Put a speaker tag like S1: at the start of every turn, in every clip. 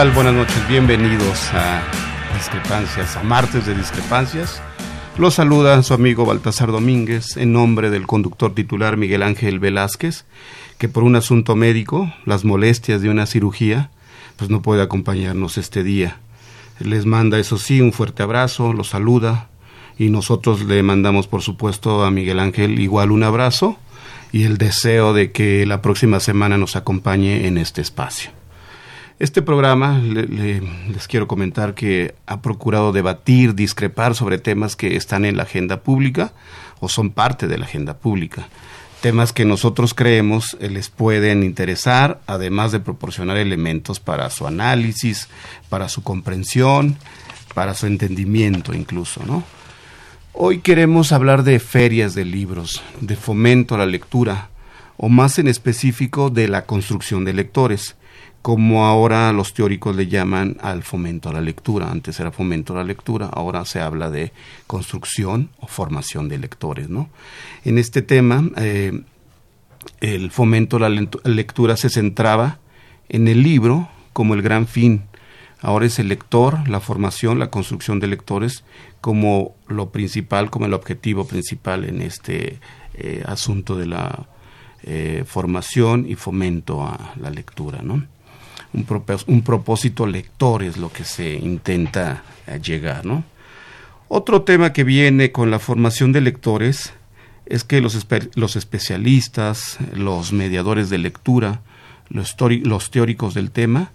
S1: Buenas noches, bienvenidos a Discrepancias, a Martes de Discrepancias. Los saluda su amigo Baltasar Domínguez en nombre del conductor titular Miguel Ángel Velázquez, que por un asunto médico, las molestias de una cirugía, pues no puede acompañarnos este día. Les manda, eso sí, un fuerte abrazo, los saluda y nosotros le mandamos, por supuesto, a Miguel Ángel igual un abrazo y el deseo de que la próxima semana nos acompañe en este espacio. Este programa, les quiero comentar que ha procurado debatir, discrepar sobre temas que están en la agenda pública o son parte de la agenda pública. Temas que nosotros creemos eh, les pueden interesar, además de proporcionar elementos para su análisis, para su comprensión, para su entendimiento incluso, ¿no? Hoy queremos hablar de ferias de libros, de fomento a la lectura, o más en específico de la construcción de lectores como ahora los teóricos le llaman al fomento a la lectura. Antes era fomento a la lectura, ahora se habla de construcción o formación de lectores. ¿no? En este tema, eh, el fomento a la lectura se centraba en el libro como el gran fin. Ahora es el lector, la formación, la construcción de lectores como lo principal, como el objetivo principal en este eh, asunto de la eh, formación y fomento a la lectura. ¿no? Un, propósito lector es lo que se intenta eh, llegar, ¿no? Otro tema que viene con la formación de lectores es que los, los especialistas, los mediadores de lectura, los, los teóricos del tema,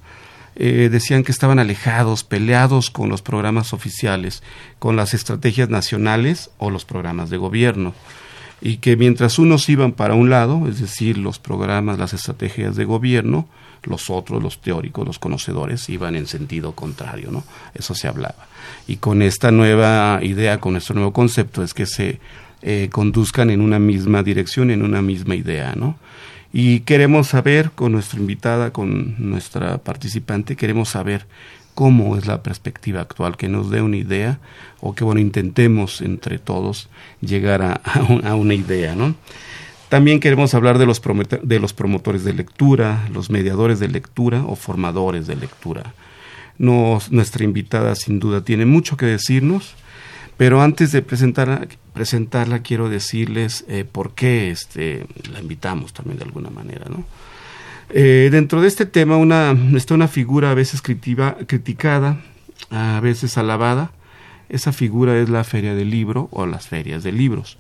S1: eh, decían que estaban alejados, peleados con los programas oficiales, con las estrategias nacionales o los programas de gobierno y que mientras unos iban para un lado, es decir, los programas, las estrategias de gobierno, los otros, los teóricos, los conocedores, iban en sentido contrario, ¿no? Eso se hablaba. Y con esta nueva idea, con este nuevo concepto, es que se eh, conduzcan en una misma dirección, en una misma idea, ¿no? Y queremos saber, con nuestra invitada, con nuestra participante, queremos saber cómo es la perspectiva actual, que nos dé una idea o que, bueno, intentemos entre todos llegar a, a una idea, ¿no? También queremos hablar de los, de los promotores de lectura, los mediadores de lectura o formadores de lectura. nuestra invitada sin duda tiene mucho que decirnos, pero antes de presentarla, presentarla quiero decirles eh, por qué este, la invitamos también de alguna manera. Eh, dentro de este tema está una figura a veces criticada, a veces alabada. Esa figura es la feria del libro o las ferias de libros.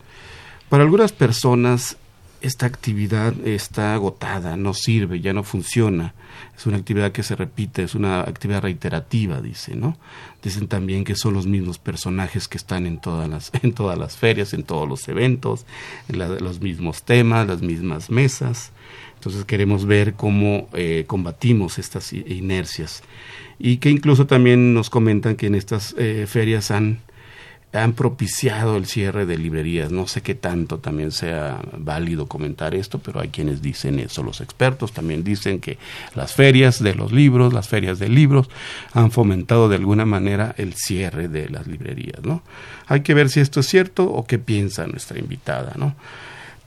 S1: Para algunas personas esta actividad está agotada, no sirve, ya no funciona. Es una actividad que se repite, es una actividad reiterativa, dice, ¿no? Dicen también que son los mismos personajes que están en todas las, en todas las ferias, en todos los eventos, los mismos temas, las mismas mesas. Entonces queremos ver cómo eh, combatimos estas inercias. Y que incluso también nos comentan que en estas eh, ferias han han propiciado el cierre de librerías. No sé qué tanto también sea válido comentar esto, pero hay quienes dicen eso. Los expertos también dicen que las ferias de los libros, las ferias de libros, han fomentado de alguna manera el cierre de las librerías, ¿no? Hay que ver si esto es cierto o qué piensa nuestra invitada, ¿no?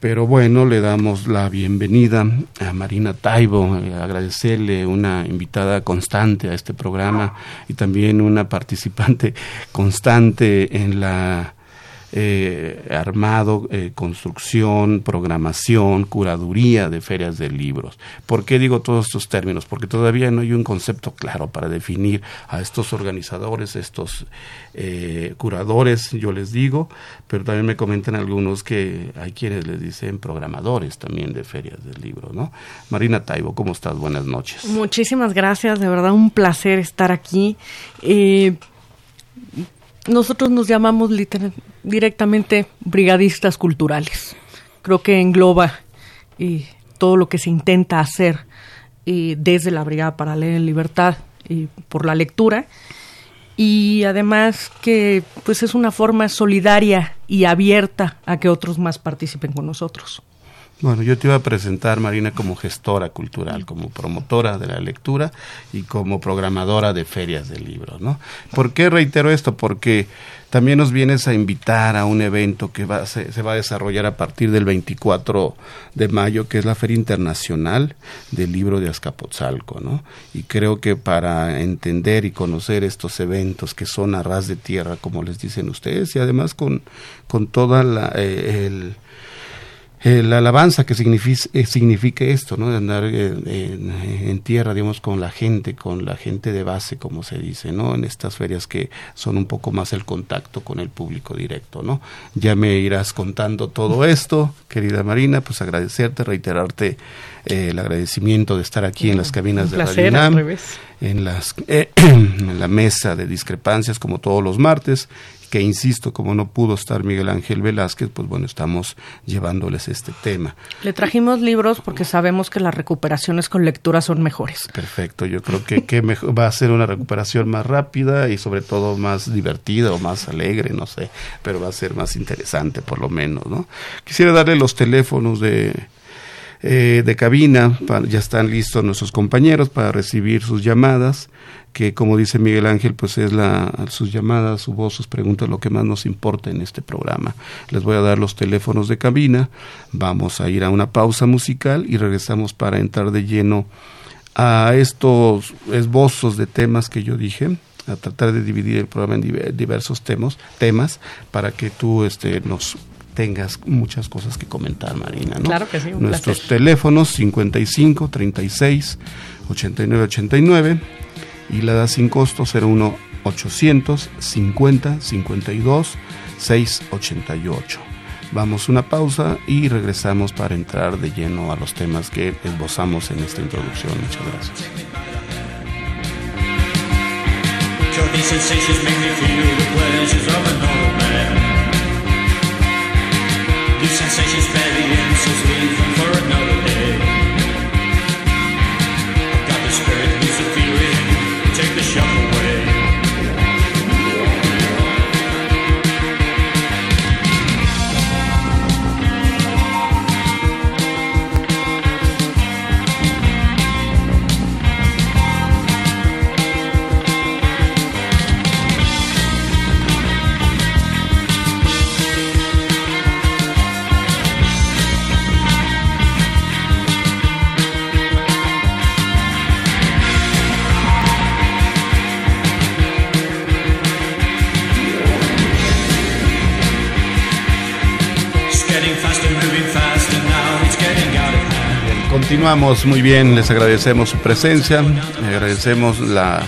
S1: Pero bueno, le damos la bienvenida a Marina Taibo, eh, agradecerle una invitada constante a este programa y también una participante constante en la eh, armado, eh, construcción, programación, curaduría de ferias de libros. ¿Por qué digo todos estos términos? Porque todavía no hay un concepto claro para definir a estos organizadores, estos eh, curadores, yo les digo, pero también me comentan algunos que hay quienes les dicen programadores también de ferias de libros, ¿no? Marina Taibo, ¿cómo estás? Buenas noches.
S2: Muchísimas gracias, de verdad un placer estar aquí. Eh, nosotros nos llamamos directamente brigadistas culturales. Creo que engloba eh, todo lo que se intenta hacer eh, desde la Brigada para Leer en Libertad y por la lectura y además que pues es una forma solidaria y abierta a que otros más participen con nosotros.
S1: Bueno, yo te iba a presentar, Marina, como gestora cultural, como promotora de la lectura y como programadora de ferias de libros, ¿no? ¿Por qué reitero esto? Porque también nos vienes a invitar a un evento que va, se, se, va a desarrollar a partir del 24 de mayo, que es la Feria Internacional del Libro de Azcapotzalco, ¿no? Y creo que para entender y conocer estos eventos que son a ras de tierra, como les dicen ustedes, y además con, con toda la... Eh, el, eh, la alabanza que significa, eh, esto, ¿no? De andar eh, en, tierra, digamos, con la gente, con la gente de base, como se dice, ¿no? En estas ferias que son un poco más el contacto con el público directo, ¿no? Ya me irás contando todo esto, querida Marina, pues agradecerte, reiterarte el agradecimiento de estar aquí en las cabinas de Radio en, las, en la mesa de discrepancias como todos los martes que insisto, como no pudo estar Miguel Ángel Velázquez, pues bueno, estamos llevándoles este tema.
S2: Le trajimos libros porque sabemos que las recuperaciones con lectura son mejores.
S1: Perfecto, yo creo que, que va a ser una recuperación más rápida y sobre todo más divertida o más alegre, no sé, pero va a ser más interesante por lo menos, ¿no? Quisiera darle los teléfonos de, eh, de cabina, ya están listos nuestros compañeros para recibir sus llamadas que como dice Miguel Ángel, pues es la, sus llamadas, su voz, sus preguntas lo que más nos importa en este programa. Les voy a dar los teléfonos de cabina, vamos a ir a una pausa musical y regresamos para entrar de lleno a estos esbozos de temas que yo dije a tratar de dividir el programa en diversos temas, temas para que tú este, nos tengas muchas cosas que comentar, Marina. ¿no?
S2: Claro que sí.
S1: Nuestros teléfonos 55 36 89 89 y la da sin costo 01 800 50 52 688. Vamos una pausa y regresamos para entrar de lleno a los temas que esbozamos en esta introducción. Muchas gracias. Continuamos. Muy bien, les agradecemos su presencia, agradecemos la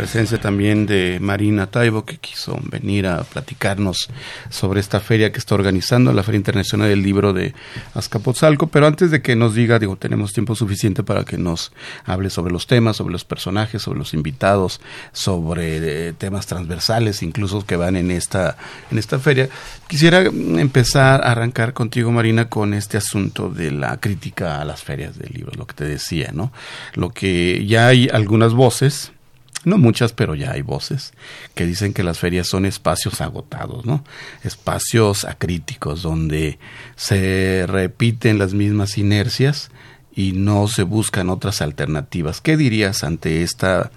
S1: presencia también de Marina Taibo, que quiso venir a platicarnos sobre esta feria que está organizando, la Feria Internacional del Libro de Azcapotzalco. Pero antes de que nos diga, digo, tenemos tiempo suficiente para que nos hable sobre los temas, sobre los personajes, sobre los invitados, sobre eh, temas transversales, incluso que van en esta, en esta feria. Quisiera empezar a arrancar contigo, Marina, con este asunto de la crítica a las ferias del libro, lo que te decía, ¿no? Lo que ya hay algunas voces no muchas, pero ya hay voces que dicen que las ferias son espacios agotados, ¿no? Espacios acríticos donde se repiten las mismas inercias y no se buscan otras alternativas. ¿Qué dirías ante esta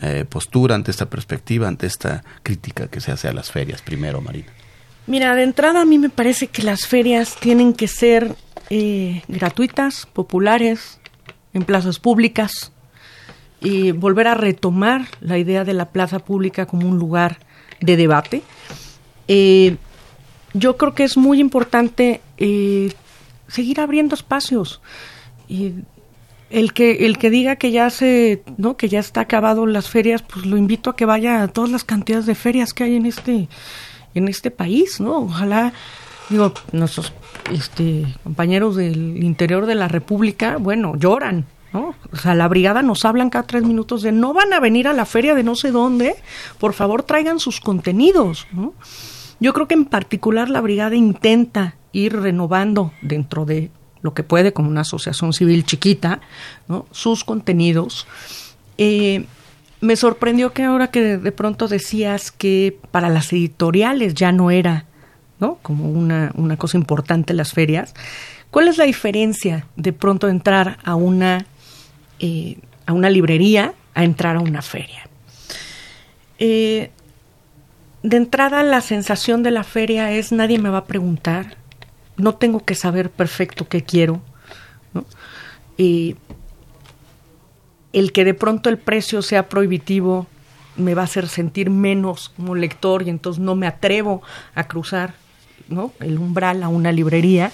S1: eh, postura, ante esta perspectiva, ante esta crítica que se hace a las ferias primero, Marina?
S2: Mira, de entrada a mí me parece que las ferias tienen que ser eh, gratuitas, populares, en plazas públicas, y volver a retomar la idea de la plaza pública como un lugar de debate. Eh, yo creo que es muy importante eh, seguir abriendo espacios. Y el que el que diga que ya se no que ya está acabado las ferias pues lo invito a que vaya a todas las cantidades de ferias que hay en este en este país no ojalá digo nuestros este compañeros del interior de la república bueno lloran O sea, la brigada nos hablan cada tres minutos de no van a venir a la feria de no sé dónde, por favor traigan sus contenidos, ¿no? Yo creo que en particular la brigada intenta ir renovando dentro de lo que puede como una asociación civil chiquita, ¿no? sus contenidos. Eh, me sorprendió que ahora que de pronto decías que para las editoriales ya no era ¿no? como una, una cosa importante las ferias. ¿Cuál es la diferencia de pronto entrar a una eh, a una librería a entrar a una feria. Eh, de entrada la sensación de la feria es nadie me va a preguntar, no tengo que saber perfecto qué quiero. el que de pronto el precio sea prohibitivo me va a hacer sentir menos como lector y entonces no me atrevo a cruzar ¿no? el umbral a una librería.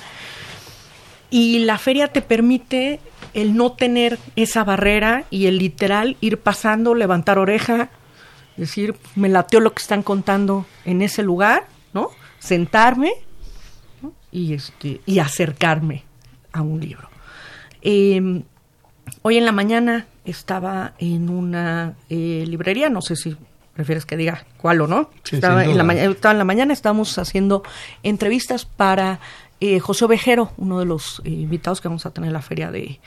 S2: Y la feria te permite el no tener esa barrera y el literal ir pasando, levantar oreja, decir, me lateó lo que están contando en ese lugar, ¿no? Sentarme y, este, y acercarme a un libro. Em, hoy en la mañana estaba en una eh, librería, no sé si prefieres que diga cuál o no. estaba, en la estaba en la mañana, estábamos haciendo entrevistas para eh, José Ovejero, uno de los eh, invitados que vamos a tener en la feria de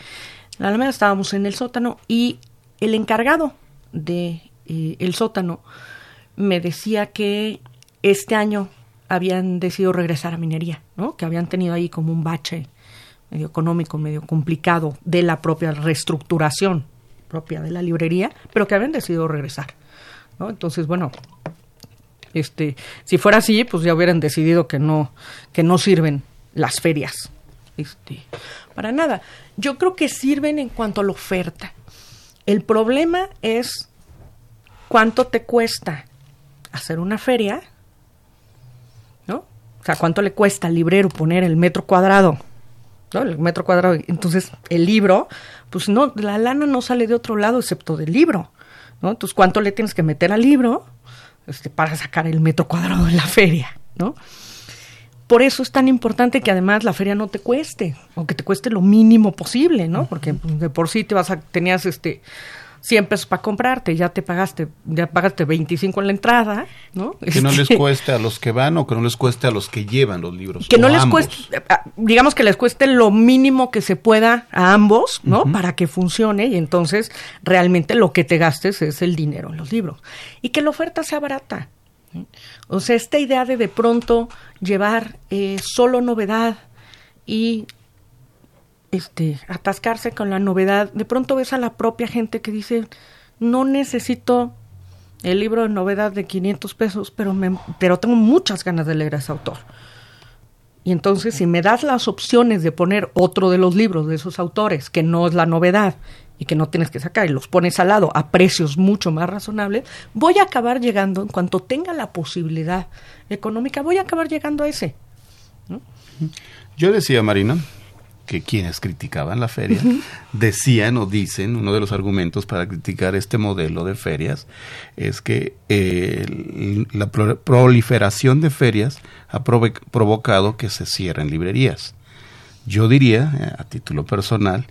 S2: la Alameda, estábamos en el sótano y el encargado de eh, el sótano me decía que este año habían decidido regresar a minería, ¿no? Que habían tenido ahí como un bache medio económico, medio complicado de la propia reestructuración propia de la librería, pero que habían decidido regresar, ¿no? Entonces, bueno, este, si fuera así, pues ya hubieran decidido que no que no sirven las ferias. Este, para nada. Yo creo que sirven en cuanto a la oferta. El problema es cuánto te cuesta hacer una feria, ¿no? O sea, cuánto le cuesta al librero poner el metro cuadrado, ¿no? El metro cuadrado. Entonces, el libro, pues no, la lana no sale de otro lado excepto del libro, ¿no? Entonces, ¿cuánto le tienes que meter al libro este, para sacar el metro cuadrado de la feria, ¿no? Por eso es tan importante que además la feria no te cueste, o que te cueste lo mínimo posible, ¿no? Porque pues, de por sí te vas a, tenías este 100 pesos para comprarte, ya te pagaste, ya pagaste 25 en la entrada, ¿no?
S1: Que no les este, cueste a los que van o que no les cueste a los que llevan los libros.
S2: Que no les cueste, digamos que les cueste lo mínimo que se pueda a ambos, ¿no? Para que funcione y entonces realmente lo que te gastes es el dinero en los libros. Y que la oferta sea barata. O sea, esta idea de de pronto llevar eh, solo novedad y este, atascarse con la novedad, de pronto ves a la propia gente que dice, no necesito el libro de novedad de 500 pesos, pero, me, pero tengo muchas ganas de leer a ese autor. Y entonces, si me das las opciones de poner otro de los libros de esos autores, que no es la novedad, y que no tienes que sacar y los pones al lado a precios mucho más razonables, voy a acabar llegando, en cuanto tenga la posibilidad económica, voy a acabar llegando a ese.
S1: Yo decía, Marina, que quienes criticaban la feria decían o dicen, uno de los argumentos para criticar este modelo de ferias es que eh, la proliferación de ferias ha provocado que se cierren librerías. Yo diría, eh, a título personal,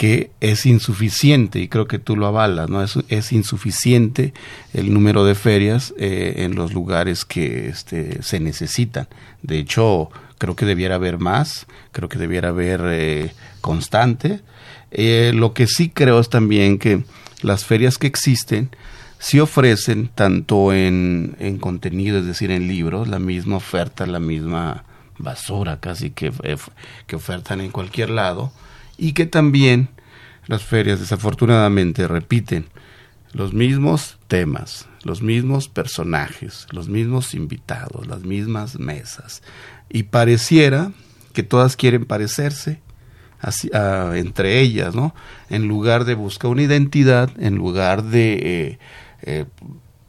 S1: que es insuficiente, y creo que tú lo avalas, ¿no? Es, insuficiente el número de ferias eh, en los lugares que este, se necesitan. De hecho, creo que debiera haber más, creo que debiera haber eh, constante. Eh, lo que sí creo es también que las ferias que existen sí ofrecen tanto en, en contenido, es decir, en libros, la misma oferta, la misma basura casi que, que ofertan en cualquier lado, y que también las ferias desafortunadamente repiten los mismos temas, los mismos personajes, los mismos invitados, las mismas mesas. Y pareciera que todas quieren parecerse así, entre ellas, ¿no? En lugar de buscar una identidad, en lugar de... Eh, eh,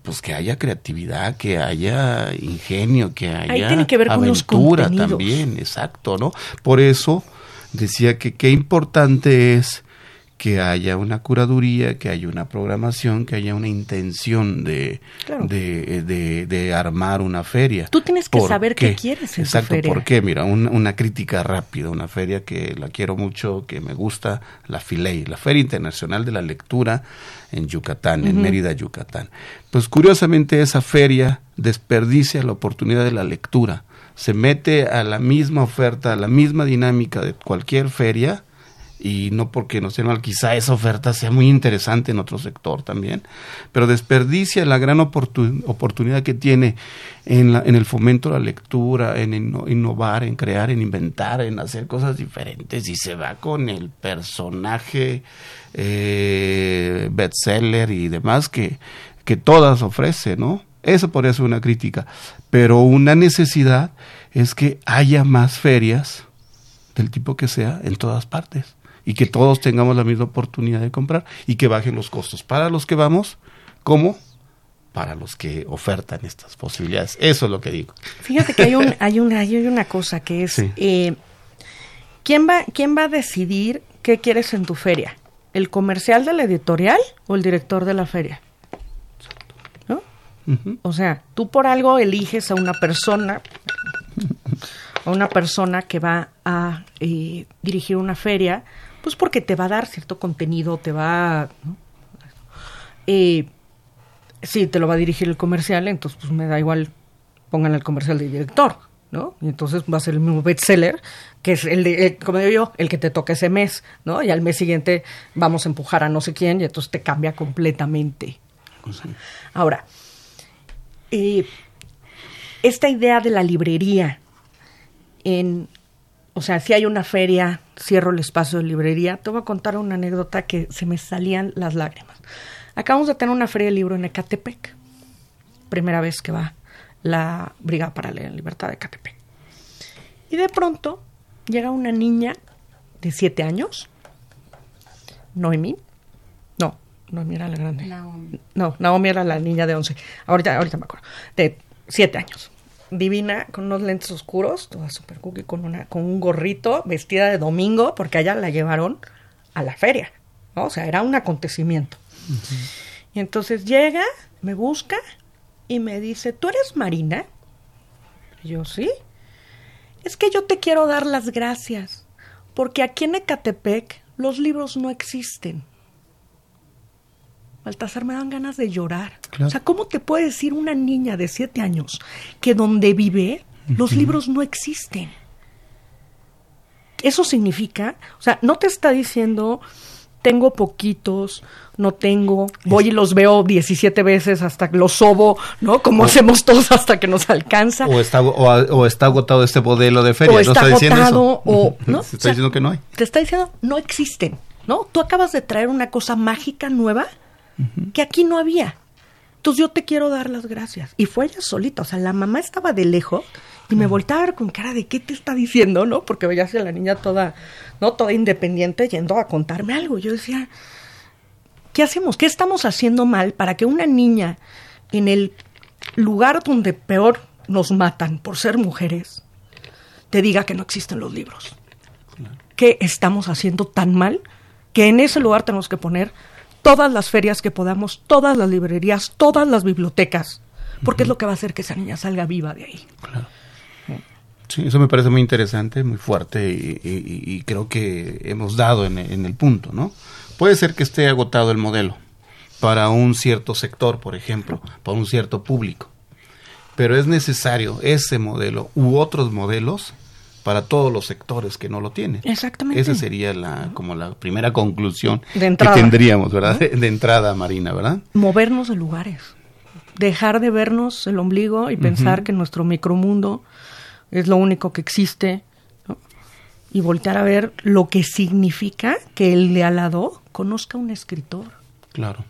S1: pues que haya creatividad, que haya ingenio, que haya aventura también, exacto, ¿no? Por eso decía que qué importante es que haya una curaduría, que haya una programación, que haya una intención de, de, de, armar una feria.
S2: Tú tienes que saber qué, quieres en
S1: Exacto,
S2: feria.
S1: ¿por qué? Mira, una crítica rápida, una feria que la quiero mucho, que me gusta, la FILEI, la Feria Internacional de la Lectura en Yucatán, en Mérida, Yucatán. Pues curiosamente esa feria desperdicia la oportunidad de la lectura se mete a la misma oferta, a la misma dinámica de cualquier feria, y no porque no sea mal, quizá esa oferta sea muy interesante en otro sector también, pero desperdicia la gran oportunidad que tiene en, la, en el fomento de la lectura, en innovar, en crear, en inventar, en hacer cosas diferentes y se va con el personaje eh, bestseller y demás que, que todas ofrece, ¿no? Eso podría ser una crítica. Pero una necesidad es que haya más ferias del tipo que sea en todas partes y que todos tengamos la misma oportunidad de comprar y que bajen los costos para los que vamos como para los que ofertan estas posibilidades. Eso es lo que digo.
S2: Fíjate que hay, un, hay, una, hay una cosa que es, eh, ¿quién, va, ¿quién va a decidir qué quieres en tu feria? ¿El comercial de la editorial o el director de la feria? O sea, tú por algo eliges a una persona, a una persona que va a eh, dirigir una feria, pues porque te va a dar cierto contenido, te va... Eh, si te lo va a dirigir el comercial, entonces pues me da igual, pongan el comercial de director, ¿no? Y entonces va a ser el mismo bestseller, que es el de, como digo yo, el que te toca ese mes, ¿no? Y al mes siguiente vamos a empujar a no sé quién y entonces te cambia completamente. Ahora, eh, esta idea de la librería en o sea, si hay una feria, cierro el espacio de librería. Te voy a contar una anécdota que se me salían las lágrimas. Acabamos de tener una feria de libro en Ecatepec. Primera vez que va la Brigada para la Libertad de Ecatepec. Y de pronto llega una niña de siete años, Noemí, Naomi era la grande. No, Naomi era la niña de 11. Ahorita, ahorita me acuerdo. De 7 años. Divina, con unos lentes oscuros, toda super cookie, con, una, con un gorrito, vestida de domingo, porque allá la llevaron a la feria. ¿no? O sea, era un acontecimiento. Y entonces llega, me busca y me dice, ¿tú eres Marina? Y yo, sí. Es que yo te quiero dar las gracias, porque aquí en Ecatepec los libros no existen. Baltasar, me dan ganas de llorar. O sea, ¿cómo te puede decir una niña de siete años que donde vive los libros no existen? Eso significa, o sea, no te está diciendo tengo poquitos, no tengo, voy y los veo 17 veces hasta que los sobo, ¿no? Como hacemos todos hasta que nos alcanza.
S1: O está, o, está agotado este modelo de feria,
S2: o está, agotado, o, ¿no?
S1: Se está diciendo que no hay.
S2: Te está diciendo, no existen, ¿no? Tú acabas de traer una cosa mágica nueva que aquí no había. Entonces yo te quiero dar las gracias. Y fue ella solita, o sea, la mamá estaba de lejos y me volteaba a ver con cara de qué te está diciendo, ¿no? Porque veía a la niña toda, ¿no? Toda independiente yendo a contarme algo. Yo decía, ¿qué hacemos? ¿Qué estamos haciendo mal para que una niña en el lugar donde peor nos matan por ser mujeres te diga que no existen los libros? qué estamos haciendo tan mal que en ese lugar tenemos que poner todas las ferias que podamos, todas las librerías, todas las bibliotecas, porque es lo que va a hacer que esa niña salga viva de ahí. Claro.
S1: Sí, eso me parece muy interesante, muy fuerte y, creo que hemos dado en, en, el punto, ¿no? Puede ser que esté agotado el modelo para un cierto sector, por ejemplo, para un cierto público, pero es necesario ese modelo u otros modelos para todos los sectores que no lo tienen.
S2: Exactamente.
S1: Esa sería la como la primera conclusión que tendríamos, ¿verdad? De, entrada, Marina, ¿verdad?
S2: Movernos de lugares. Dejar de vernos el ombligo y pensar que nuestro micromundo es lo único que existe y voltear a ver lo que significa que el de al lado conozca un escritor.
S1: Claro.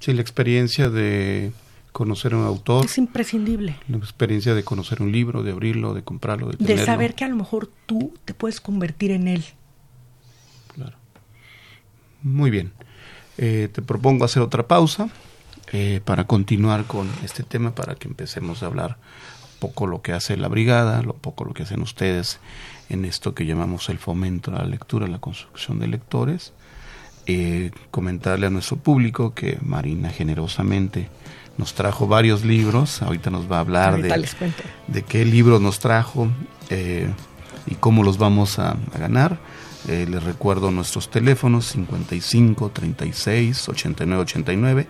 S1: Sí, la experiencia de conocer a un autor.
S2: Es imprescindible.
S1: La experiencia de conocer un libro, de abrirlo, de comprarlo, de
S2: De saber que a lo mejor tú te puedes convertir en él.
S1: Claro. Muy bien. Eh, te propongo hacer otra pausa eh, para continuar con este tema, para que empecemos a hablar poco lo que hace la brigada, lo poco lo que hacen ustedes en esto que llamamos el fomento a la lectura, la construcción de lectores. Eh, comentarle a nuestro público que Marina generosamente nos trajo varios libros, ahorita nos va a hablar de, de, qué libros nos trajo eh, y cómo los vamos a, ganar. Eh, les recuerdo nuestros teléfonos 55 36 89 89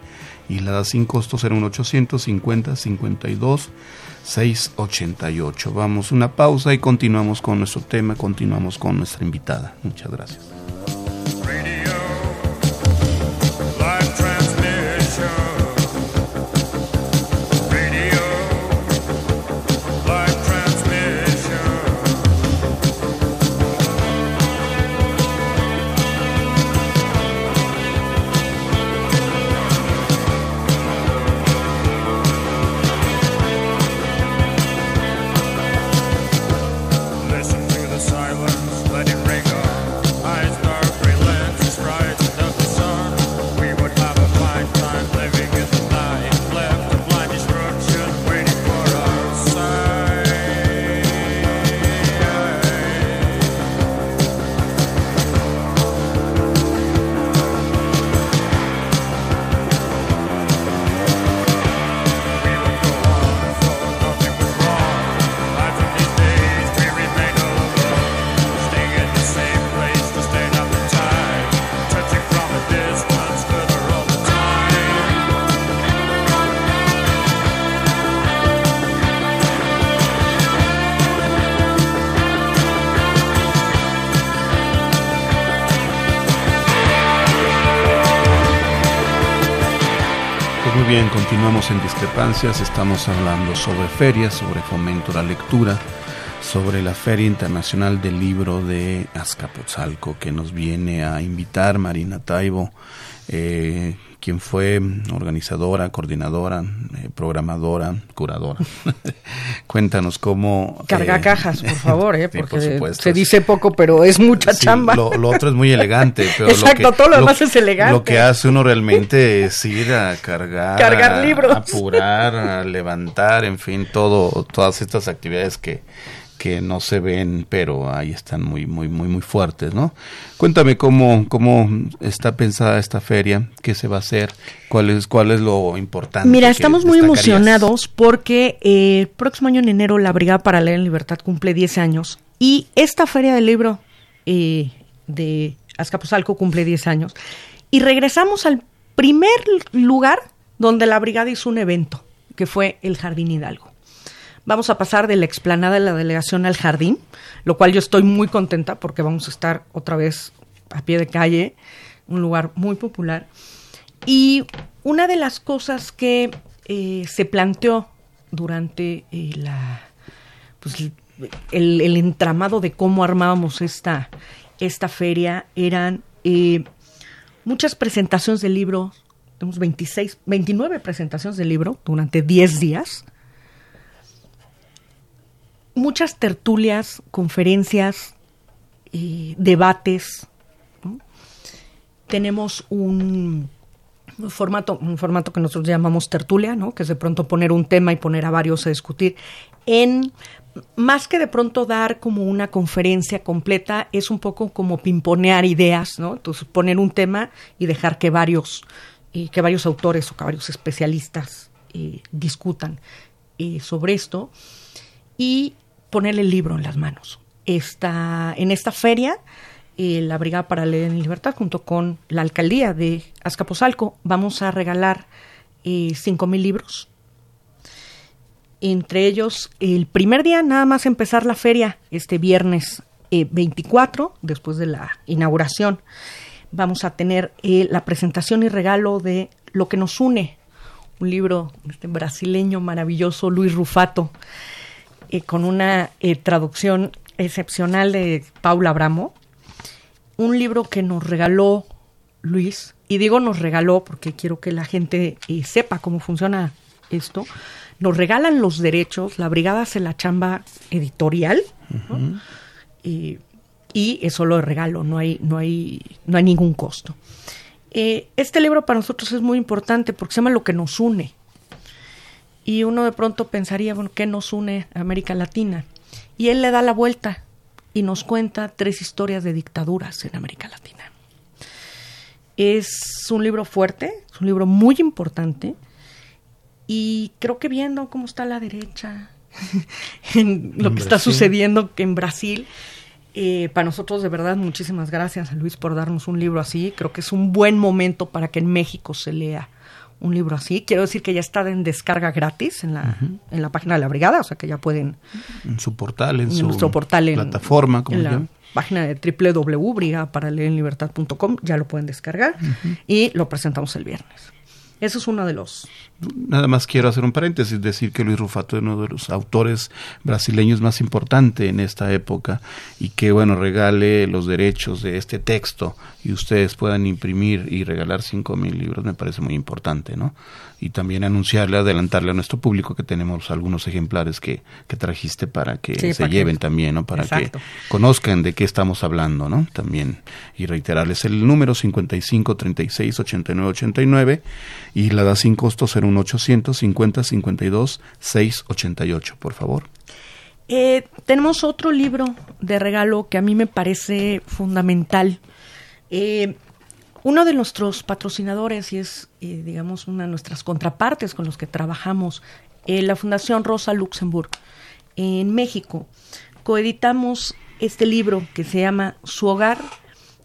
S1: y la da sin costo será un 850 52 688. Vamos una pausa y continuamos con nuestro tema, continuamos con nuestra invitada. Muchas gracias. Discrepancias, estamos hablando sobre ferias, sobre fomento a la lectura, sobre la Feria Internacional del Libro de Azcapotzalco que nos viene a invitar Marina Taibo, eh, quien fue organizadora, coordinadora, eh, programadora, curadora. Cuéntanos cómo...
S2: Carga eh, cajas, por favor, ¿eh? porque se dice poco, pero es mucha chamba.
S1: Lo, otro es muy elegante. Pero
S2: Exacto,
S1: lo
S2: que, todo lo demás es elegante.
S1: Lo que hace uno realmente es ir a cargar,
S2: cargar libros.
S1: a apurar, a levantar, en fin, todo, todas estas actividades que que no se ven, pero ahí están muy, muy, muy, muy fuertes, ¿no? Cuéntame cómo, cómo está pensada esta feria, qué se va a hacer, cuál es, cuál es lo importante.
S2: Mira, estamos muy emocionados porque eh, el próximo año en enero la Brigada para Leer en Libertad cumple 10 años y esta feria del libro eh, de Azcapotzalco cumple 10 años y regresamos al primer lugar donde la Brigada hizo un evento, que fue el Jardín Hidalgo. Vamos a pasar de la explanada de la delegación al jardín, lo cual yo estoy muy contenta porque vamos a estar otra vez a pie de calle, un lugar muy popular. Y una de las cosas que eh, se planteó durante eh, la, pues, el, entramado de cómo armábamos esta, esta feria eran eh, muchas presentaciones de libro, tenemos 26, 29 presentaciones de libro durante 10 días muchas tertulias, conferencias, eh, debates. Tenemos un formato, un formato que nosotros llamamos tertulia, ¿no? que es de pronto poner un tema y poner a varios a discutir en más que de pronto dar como una conferencia completa, es un poco como pimponear ideas, ¿no? Entonces poner un tema y dejar que varios, eh, que varios autores o que varios especialistas eh, discutan sobre esto y ponerle el libro en las manos. Esta, en esta feria, la Brigada para Leer en Libertad, junto con la alcaldía de Azcapotzalco, vamos a regalar cinco mil libros entre ellos el primer día nada más empezar la feria, este viernes 24, eh, después de la inauguración, vamos a tener eh, la presentación y regalo de Lo que nos une, un libro este brasileño maravilloso, Luis Rufato, eh, con una traducción excepcional de Paula Abramo, un libro que nos regaló Luis, y digo nos regaló porque quiero que la gente sepa cómo funciona esto, nos regalan los derechos, la brigada hace la chamba editorial y, eso lo regalo, no hay, no hay, no hay ningún costo. Eh, este libro para nosotros es muy importante porque se llama Lo que nos une. Y uno de pronto pensaría, bueno, ¿qué nos une a América Latina? Y él le da la vuelta y nos cuenta tres historias de dictaduras en América Latina. Es un libro fuerte, es un libro muy importante y creo que viendo cómo está la derecha, en lo que está sucediendo en Brasil, eh, para nosotros de verdad muchísimas gracias a Luis por darnos un libro así. Creo que es un buen momento para que en México se lea un libro así. Quiero decir que ya está en descarga gratis en la, en la página de la brigada, o sea que ya pueden...
S1: En su portal, en, su
S2: nuestro portal, en,
S1: plataforma,
S2: como en la página de www.brigaparaleerlibertad.com, ya lo pueden descargar y lo presentamos el viernes. Eso es uno de los
S1: Nada más quiero hacer un paréntesis, decir que Luis Rufato es uno de los autores brasileños más importantes en esta época y que, bueno, regale los derechos de este texto y ustedes puedan imprimir y regalar cinco mil libros me parece muy importante, ¿no? Y también anunciarle, adelantarle a nuestro público que tenemos algunos ejemplares que, que trajiste para que se lleven también, ¿no? Para que conozcan de qué estamos hablando, ¿no? También. Y reiterarles el número 55 36 89 89 y la da sin costo 850 52 688, por favor.
S2: Eh, tenemos otro libro de regalo que a mí me parece fundamental. Eh, uno de nuestros patrocinadores y es, eh, digamos, una de nuestras contrapartes con los que trabajamos, la Fundación Rosa Luxemburg en México, coeditamos este libro que se llama Su hogar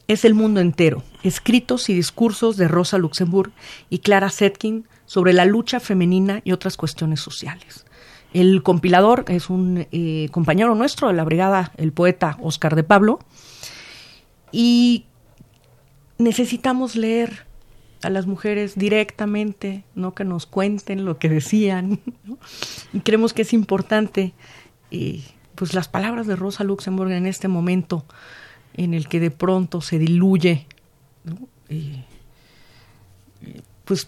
S2: es el mundo entero, escritos y discursos de Rosa Luxemburg y Clara Setkin sobre la lucha femenina y otras cuestiones sociales. El compilador es un eh, compañero nuestro de la brigada, el poeta Oscar de Pablo, y necesitamos leer a las mujeres directamente, no que nos cuenten lo que decían, y creemos que es importante, eh, pues las palabras de Rosa Luxemburg en este momento en el que de pronto se diluye, eh, pues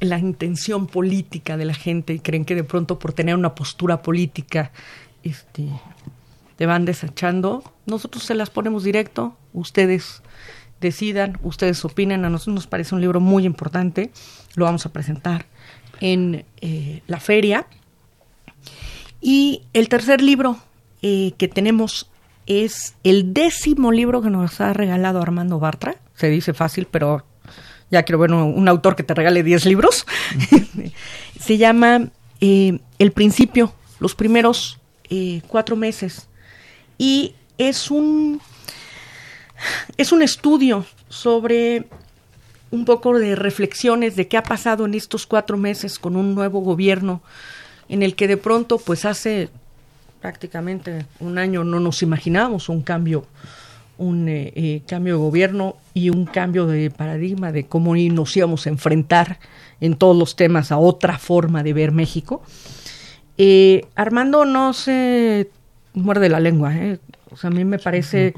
S2: la intención política de la gente y creen que de pronto por tener una postura política este, te van desechando. Nosotros se las ponemos directo, ustedes decidan, ustedes opinen, a nosotros nos parece un libro muy importante, lo vamos a presentar en eh, la feria. Y el tercer libro eh, que tenemos es el décimo libro que nos ha regalado Armando Bartra. Se dice fácil, pero ya quiero ver un, autor que te regale 10 libros. Se llama eh, El principio, los primeros eh, cuatro meses. Y es un, es un estudio sobre un poco de reflexiones de qué ha pasado en estos cuatro meses con un nuevo gobierno en el que de pronto, pues hace prácticamente un año no nos imaginábamos un cambio un eh, eh, cambio de gobierno y un cambio de paradigma de cómo nos íbamos a enfrentar en todos los temas a otra forma de ver México. Eh, Armando no se muerde la lengua, o sea, a mí me parece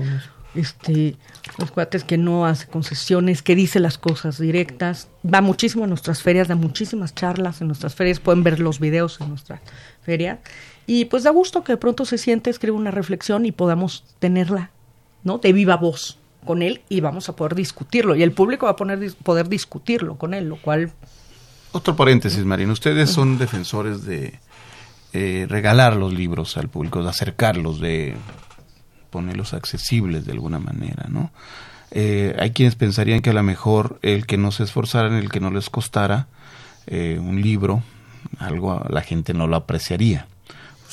S2: este los cuates que no hace concesiones, que dice las cosas directas, va muchísimo a nuestras ferias, da muchísimas charlas en nuestras ferias, pueden ver los videos en nuestra feria. Y pues da gusto que de pronto se siente, escribe una reflexión y podamos tenerla ¿no? De viva voz con él y vamos a poder discutirlo y el público va a poner, poder discutirlo con él, lo cual...
S1: Otro paréntesis, Marina. Ustedes son defensores de eh, regalar los libros al público, de acercarlos, de ponerlos accesibles de alguna manera, ¿no? Eh, hay quienes pensarían que a lo mejor el que no se esforzaran, el que no les costara eh, un libro, algo la gente no lo apreciaría.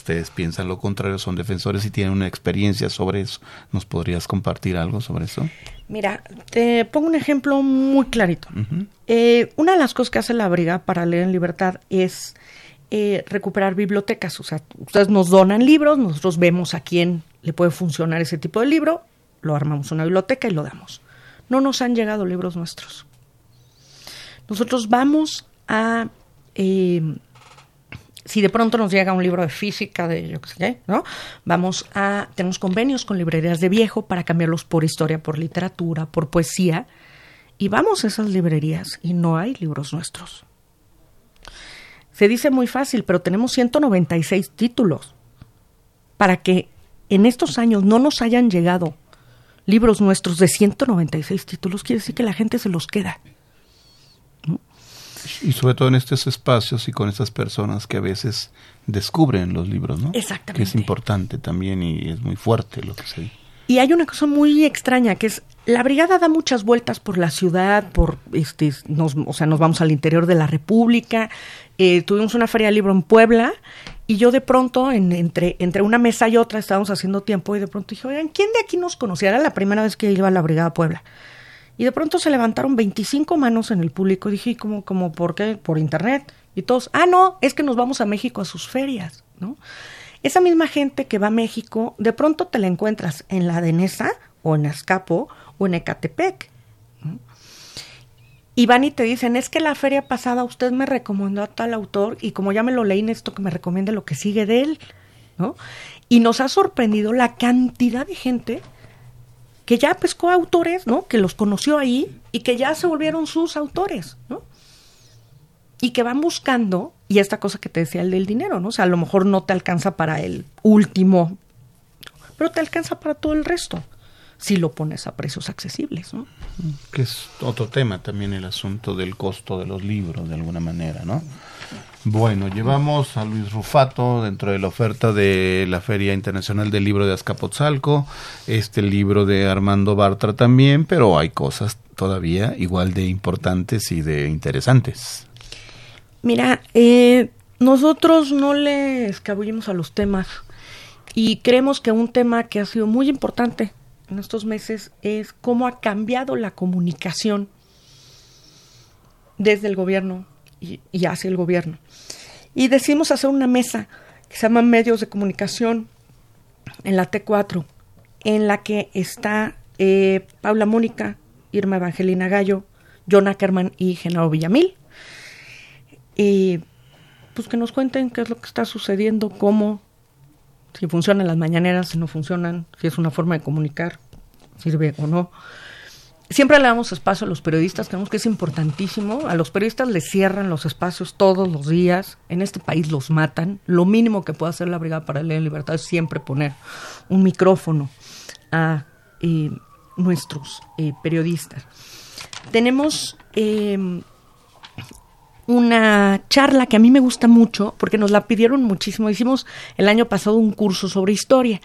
S1: Ustedes piensan lo contrario, son defensores y tienen una experiencia sobre eso. ¿Nos podrías compartir algo sobre eso?
S2: Mira, te pongo un ejemplo muy clarito. una de las cosas que hace la Briga para leer en libertad es eh, recuperar bibliotecas. O sea, ustedes nos donan libros, nosotros vemos a quién le puede funcionar ese tipo de libro, lo armamos una biblioteca y lo damos. No nos han llegado libros nuestros. Nosotros vamos a... Eh, si de pronto nos llega un libro de física, de yo qué sé, ¿no? Vamos a, tenemos convenios con librerías de viejo para cambiarlos por historia, por literatura, por poesía, y vamos a esas librerías y no hay libros nuestros. Se dice muy fácil, pero tenemos 196 títulos. Para que en estos años no nos hayan llegado libros nuestros de 196 títulos, quiere decir que la gente se los queda.
S1: Y sobre todo en estos espacios y con estas personas que a veces descubren los libros, ¿no?
S2: Exactamente.
S1: Que es importante también y es muy fuerte lo que se dice.
S2: Y hay una cosa muy extraña que es la brigada da muchas vueltas por la ciudad, por este, nos, o sea, nos vamos al interior de la República. Eh, tuvimos una feria de libro en Puebla y yo de pronto en, entre entre una mesa y otra estábamos haciendo tiempo y de pronto dije, oigan, ¿quién de aquí nos conocía? Era la primera vez que iba a la brigada a Puebla. Y de pronto se levantaron 25 manos en el público. Dije, ¿cómo, cómo, por qué? Por internet. Y todos, ah, no, es que nos vamos a México a sus ferias, ¿no? Esa misma gente que va a México, de pronto te la encuentras en la Denesa o en Azcapo o en Ecatepec. Y van y te dicen, es que la feria pasada usted me recomendó a tal autor y como ya me lo leí, necesito que me recomiende lo que sigue de él. ¿no? Y nos ha sorprendido la cantidad de gente que ya pescó autores, ¿no? Que los conoció ahí y que ya se volvieron sus autores, ¿no? y que van buscando, y esta cosa que te decía el del dinero, ¿no? O sea, a lo mejor no te alcanza para el último, pero te alcanza para todo el resto, si lo pones a precios accesibles, ¿no?
S1: Que es otro tema también el asunto del costo de los libros, de alguna manera, ¿no? Bueno, llevamos a Luis Rufato dentro de la oferta de la Feria Internacional del Libro de Azcapotzalco, este libro de Armando Bartra también, pero hay cosas todavía igual de importantes y de interesantes.
S2: Mira, eh, nosotros no le escabullimos a los temas y creemos que un tema que ha sido muy importante en estos meses es cómo ha cambiado la comunicación desde el gobierno y, hacia el gobierno. Y decidimos hacer una mesa que se llama Medios de Comunicación en la T4, en la que está eh, Paula Mónica, Irma Evangelina Gallo, John Ackerman y Genaro Villamil y pues que nos cuenten qué es lo que está sucediendo, cómo, si funcionan las mañaneras, si no funcionan, si es una forma de comunicar, sirve o no. Siempre le damos espacio a los periodistas, creemos que es importantísimo. A los periodistas les cierran los espacios todos los días. En este país los matan. Lo mínimo que puede hacer la Brigada para Leer en Libertad es siempre poner un micrófono a eh, nuestros eh, periodistas. Tenemos eh, una charla que a mí me gusta mucho porque nos la pidieron muchísimo. Hicimos el año pasado un curso sobre historia,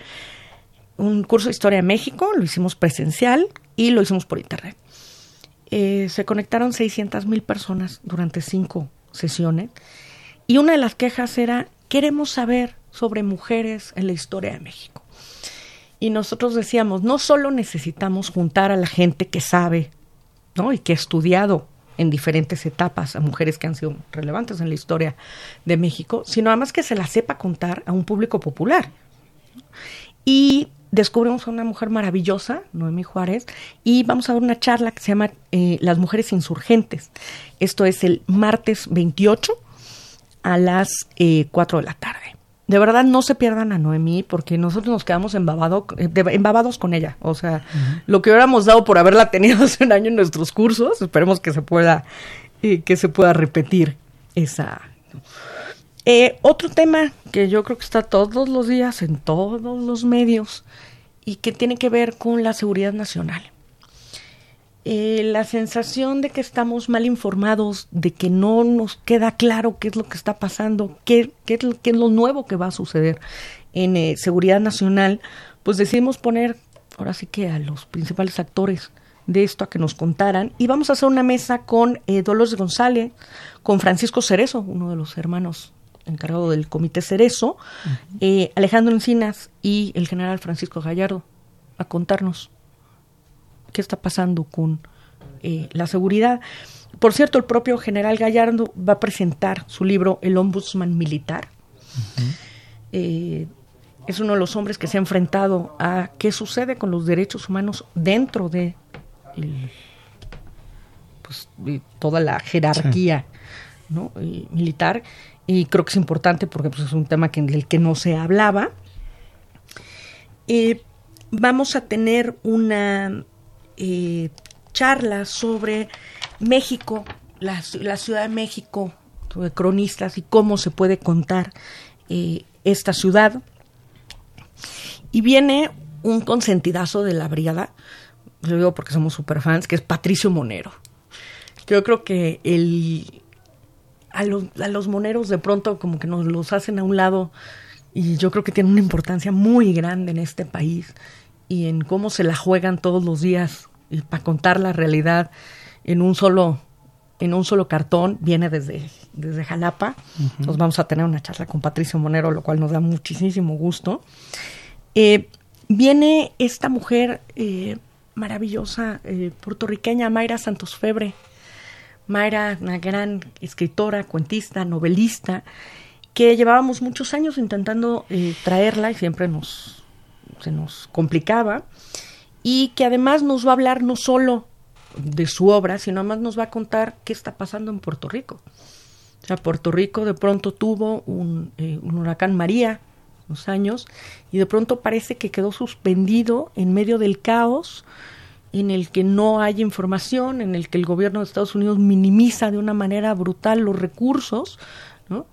S2: un curso de historia de México, lo hicimos presencial y lo hicimos por internet. Eh, se conectaron 600 mil personas durante cinco sesiones y una de las quejas era queremos saber sobre mujeres en la historia de México. Y nosotros decíamos, no solo necesitamos juntar a la gente que sabe ¿no? y que ha estudiado en diferentes etapas a mujeres que han sido relevantes en la historia de México, sino además que se la sepa contar a un público popular. Y descubrimos a una mujer maravillosa, Noemí Juárez, y vamos a ver una charla que se llama eh, Las mujeres insurgentes. Esto es el martes 28 a las eh, 4 de la tarde de verdad no se pierdan a Noemí porque nosotros nos quedamos embabado, eh, embabados con ella. O sea, lo que hubiéramos dado por haberla tenido hace un año en nuestros cursos, esperemos que se pueda, eh, que se pueda repetir esa. Eh, otro tema que yo creo que está todos los días en todos los medios y que tiene que ver con la seguridad nacional. eh, la sensación de que estamos mal informados, de que no nos queda claro qué es lo que está pasando, qué, qué, es, lo, nuevo que va a suceder en eh, seguridad nacional, pues decidimos poner ahora sí que a los principales actores de esto a que nos contaran. Y vamos a hacer una mesa con eh, Dolores González, con Francisco Cerezo, uno de los hermanos encargado del Comité Cerezo, Alejandro Encinas y el general Francisco Gallardo, a contarnos qué está pasando con eh, la seguridad. Por cierto, el propio general Gallardo va a presentar su libro El Ombudsman Militar. Eh, es uno de los hombres que se ha enfrentado a qué sucede con los derechos humanos dentro de, pues, toda la jerarquía eh, militar. Y creo que es importante porque pues, es un tema del que no se hablaba. vamos a tener una eh, charlas sobre México, la, Ciudad de México, sobre cronistas y cómo se puede contar eh, esta ciudad. Y viene un consentidazo de la brigada, lo digo porque somos super fans, que es Patricio Monero. Yo creo que el, a, los, a los moneros de pronto como que nos los hacen a un lado y yo creo que tiene una importancia muy grande en este país y en cómo se la juegan todos los días y para contar la realidad en un solo en un solo cartón viene desde, desde Jalapa. Nos vamos a tener una charla con Patricio Monero, lo cual nos da muchísimo gusto. Eh, viene esta mujer eh, maravillosa, eh, puertorriqueña, Mayra Santos Febre. Mayra, una gran escritora, cuentista, novelista, que llevábamos muchos años intentando traerla y siempre nos, se nos complicaba y que además nos va a hablar no solo de su obra, sino además nos va a contar qué está pasando en Puerto Rico. O sea, Puerto Rico de pronto tuvo un, eh, un huracán María, unos años, y de pronto parece que quedó suspendido en medio del caos en el que no hay información, en el que el gobierno de Estados Unidos minimiza de una manera brutal los recursos, ¿no?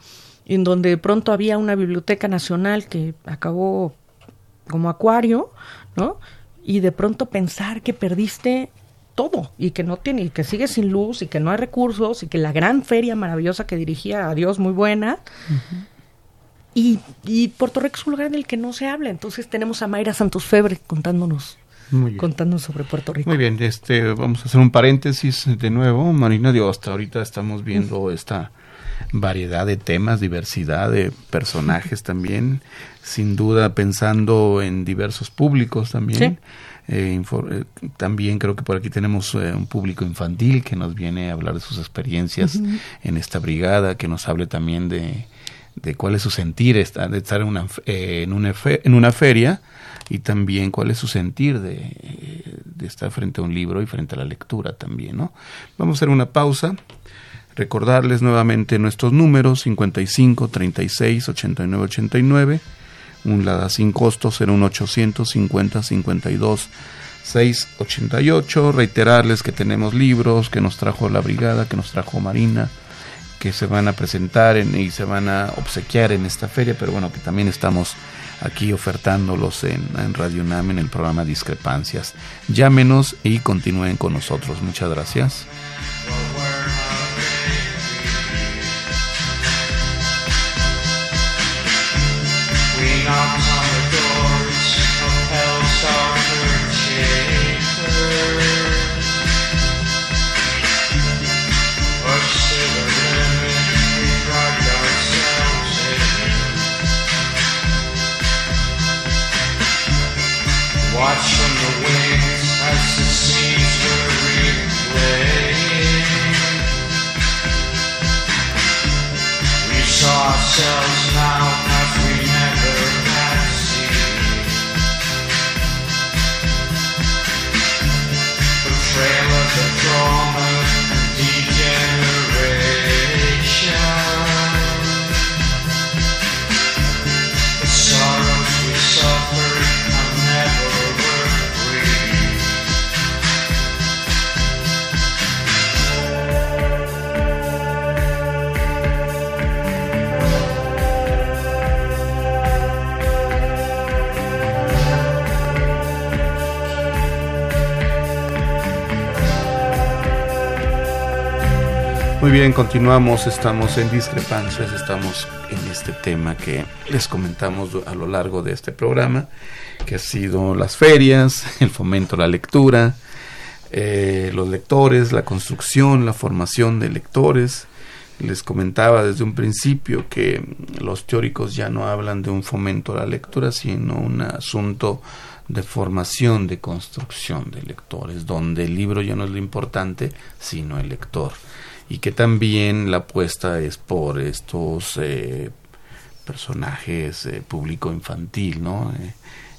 S2: en donde de pronto había una biblioteca nacional que acabó como acuario, ¿no? y de pronto pensar que perdiste todo y que no tiene y que sigues sin luz y que no hay recursos y que la gran feria maravillosa que dirigía a Dios muy buena y, y, Puerto Rico es un lugar en el que no se habla entonces tenemos a Mayra Santos Febre contándonos contándonos sobre Puerto Rico.
S1: Muy bien este vamos a hacer un paréntesis de nuevo Marina. Dios hasta ahorita estamos viendo esta variedad de temas diversidad de personajes también sin duda pensando en diversos públicos también. Eh, eh, también creo que por aquí tenemos eh, un público infantil que nos viene a hablar de sus experiencias en esta brigada, que nos hable también de, de cuál es su sentir de estar en una, en, una en una feria y también cuál es su sentir de, estar frente a un libro y frente a la lectura también. ¿no? Vamos a hacer una pausa. Recordarles nuevamente nuestros números 55 36 89 89 un LADA sin costo será un 850 52 688. Reiterarles que tenemos libros que nos trajo la brigada, que nos trajo Marina, que se van a presentar y se van a obsequiar en esta feria, pero bueno, que también estamos aquí ofertándolos en, Radio NAM en el programa Discrepancias. Llámenos y continúen con nosotros. Muchas gracias. down. Muy bien, continuamos, estamos en discrepancias, estamos en este tema que les comentamos a lo largo de este programa, que ha sido las ferias, el fomento a la lectura, eh, los lectores, la construcción, la formación de lectores. Les comentaba desde un principio que los teóricos ya no hablan de un fomento a la lectura, sino un asunto de formación, de construcción de lectores, donde el libro ya no es lo importante, sino el lector y que también la apuesta es por estos eh, personajes eh, público infantil, ¿no?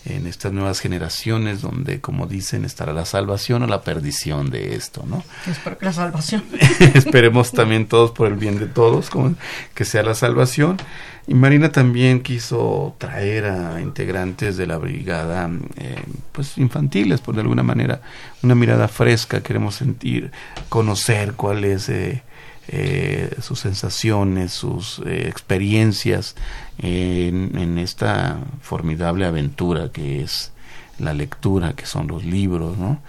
S1: En estas nuevas generaciones donde, como dicen, estará la salvación o la perdición de esto, ¿no?
S2: Espero que la salvación.
S1: Esperemos también todos por el bien de todos, como que sea la salvación. Y Marina también quiso traer a integrantes de la brigada, eh, pues infantiles, por de alguna manera, una mirada fresca. Queremos sentir, conocer cuál es eh, eh, sus sensaciones, sus experiencias en, en, esta formidable aventura que es la lectura, que son los libros, ¿no?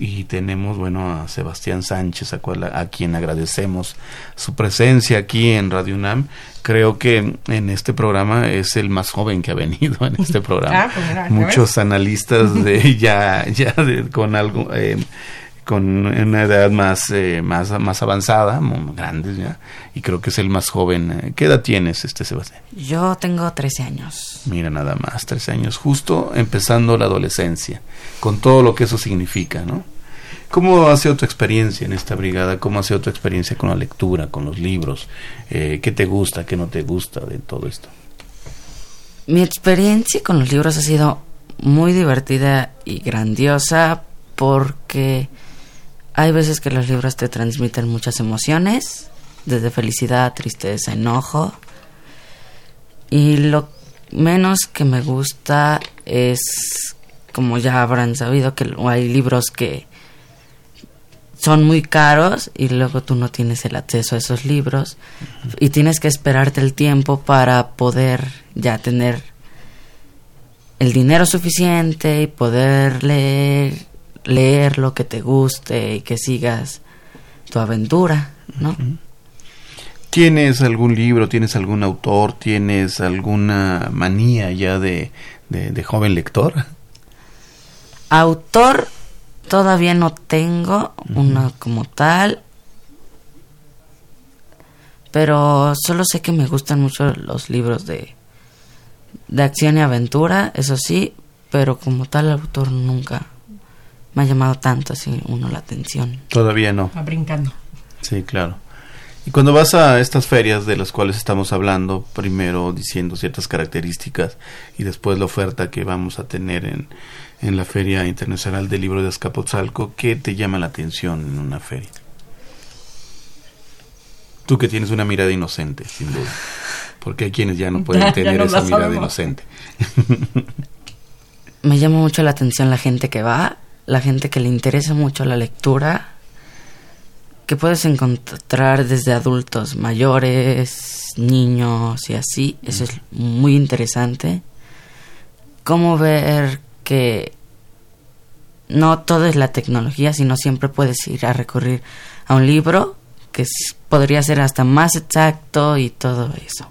S1: y tenemos bueno a Sebastián Sánchez a, a, quien agradecemos su presencia aquí en Radio UNAM. Creo que en este programa es el más joven que ha venido en este programa. Ah, pues muchos analistas de ya ya con algo eh, con una edad más eh, más más avanzada grandes ya y creo que es el más joven ¿qué edad tienes este Sebastián?
S3: Yo tengo 13 años
S1: mira nada más 13 años justo empezando la adolescencia con todo lo que eso significa ¿no? ¿Cómo ha sido tu experiencia en esta brigada? ¿Cómo ha sido tu experiencia con la lectura, con los libros? Eh, ¿Qué te gusta, qué no te gusta de todo esto?
S3: Mi experiencia con los libros ha sido muy divertida y grandiosa porque hay veces que los libros te transmiten muchas emociones, desde felicidad, tristeza, enojo. Y lo menos que me gusta es, como ya habrán sabido, que hay libros que son muy caros y luego tú no tienes el acceso a esos libros y tienes que esperarte el tiempo para poder ya tener el dinero suficiente y poder leer, leer lo que te guste y que sigas tu aventura, ¿no?
S1: ¿Tienes algún libro, tienes algún autor, tienes alguna manía ya de, de joven lector?
S3: Autor Todavía no tengo una como tal, pero solo sé que me gustan mucho los libros de, de acción y aventura, eso sí, pero como tal autor nunca me ha llamado tanto así uno la atención.
S1: Todavía no.
S2: Va brincando.
S1: Sí, claro. Y cuando vas a estas ferias de las cuales estamos hablando, primero diciendo ciertas características y después la oferta que vamos a tener en, en la Feria Internacional del Libro de Azcapotzalco, ¿qué te llama la atención en una feria? Tú que tienes una mirada inocente, sin duda. Porque hay quienes ya no pueden tener esa mirada inocente.
S3: Me llama mucho la atención la gente que va, la gente que le interesa mucho la lectura, que puedes encontrar desde adultos mayores, niños y así. Eso es muy interesante. Cómo ver que no todo es la tecnología, sino siempre puedes ir a recurrir a un libro que podría ser hasta más exacto y todo eso.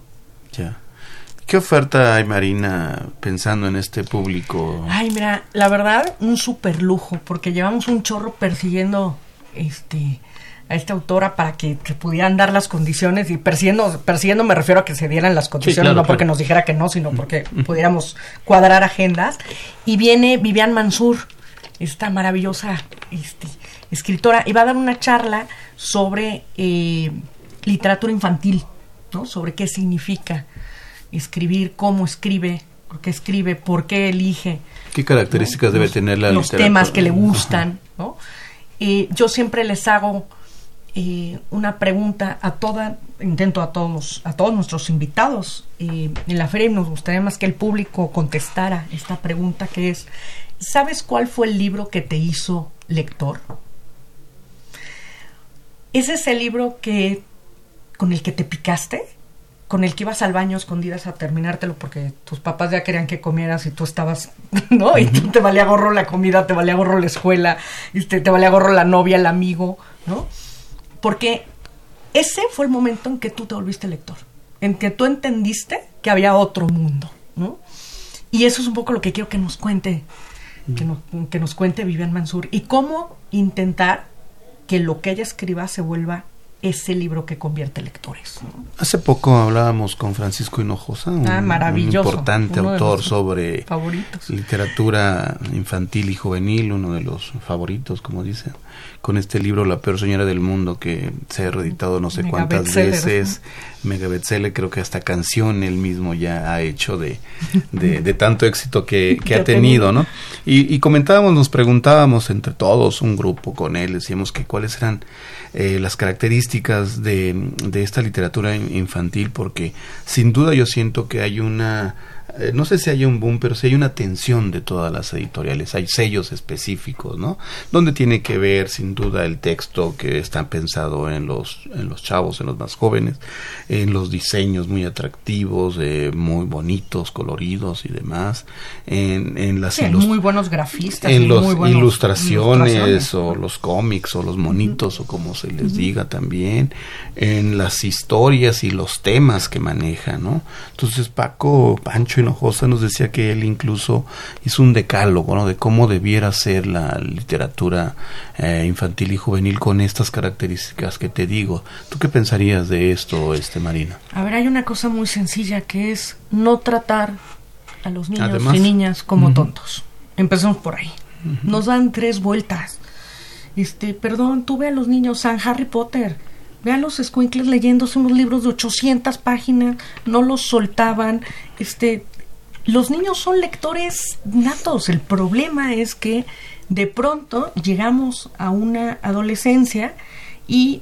S1: ¿Qué oferta hay, Marina, pensando en este público?
S2: Ay, mira, la verdad, un super lujo, porque llevamos un chorro persiguiendo este a esta autora para que se pudieran dar las condiciones y persiguiendo, persiguiendo me refiero a que se dieran las condiciones, no porque nos dijera que no, sino porque pudiéramos cuadrar agendas. Y viene Vivian Mansur, esta maravillosa este, escritora, y va a dar una charla sobre eh, literatura infantil, ¿no? Sobre qué significa escribir, cómo escribe, por qué escribe, por qué elige.
S1: ¿Qué características debe tener la
S2: los temas que le gustan, ¿no? Eh, yo siempre les hago eh, una pregunta a toda, intento a todos, a todos nuestros invitados eh, en la feria y nos gustaría más que el público contestara esta pregunta que es, ¿sabes cuál fue el libro que te hizo lector? ¿Es ese libro que con el que te picaste? Con el que ibas al baño escondidas a terminártelo porque tus papás ya querían que comieras y tú estabas, ¿no? Y tú te valía gorro la comida, te valía gorro la escuela, te, te valía gorro la novia, el amigo, ¿no? porque ese fue el momento en que tú te volviste lector, en que tú entendiste que había otro mundo, ¿no? Y eso es un poco lo que quiero que nos cuente, que, nos, que nos cuente Vivian Mansur, y cómo intentar que lo que ella escriba se vuelva ese libro que convierte lectores.
S1: Hace poco hablábamos con Francisco Hinojosa, un,
S2: Ah, maravilloso,
S1: importante autor sobre
S2: favoritos.
S1: literatura infantil y juvenil, uno de los favoritos, como dicen, con este libro La peor señora del mundo que se ha reeditado no sé
S2: Mega
S1: cuántas veces, mega bestseller, creo que hasta canción él mismo ya ha hecho de, de, de tanto éxito que, que ha tenido. ¿no? Y, y comentábamos, nos preguntábamos entre todos, un grupo con él, decíamos que cuáles eran eh, las características de, de esta literatura in- infantil, porque sin duda yo siento que hay una, no sé si hay un boom, pero sí hay una tensión de todas las editoriales, hay sellos específicos, ¿no? Donde tiene que ver sin duda el texto que está pensado en los, en los chavos, en los más jóvenes, en los diseños muy atractivos, eh, muy bonitos, coloridos y demás, en, en las
S2: Sí, muy buenos grafistas.
S1: en
S2: y
S1: las ilustraciones,
S2: ilustraciones.
S1: o los cómics o los monitos o como se les diga también en las historias y los temas que maneja no entonces Paco Pancho Hinojosa nos decía que él incluso hizo un decálogo no de cómo debiera ser la literatura eh, infantil y juvenil con estas características que te digo tú qué pensarías de esto este Marina
S2: A ver, hay una cosa muy sencilla que es no tratar a los niños
S1: Además.
S2: y niñas como tontos. Empecemos por ahí. Nos dan tres vueltas. Este, perdón, tú ve a los niños San Harry Potter. Ve a los escuincles leyéndose unos libros de 800 páginas, no los soltaban. Este, los niños son lectores natos. El problema es que de pronto llegamos a una adolescencia y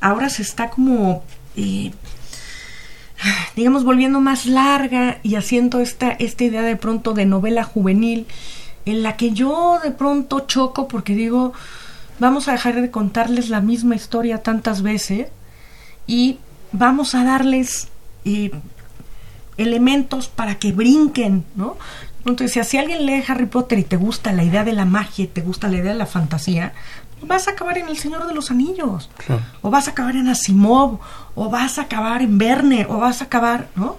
S2: ahora se está como eh, digamos volviendo más larga y haciendo esta esta idea de pronto de novela juvenil en la que yo de pronto choco porque digo vamos a dejar de contarles la misma historia tantas veces y vamos a darles eh, elementos para que brinquen, ¿no? Entonces, si a alguien lee Harry Potter y te gusta la idea de la magia, y te gusta la idea de la fantasía, vas a acabar en El Señor de los Anillos,
S1: Claro.
S2: o vas a acabar en Asimov, o vas a acabar en Verne, o vas a acabar, ¿no?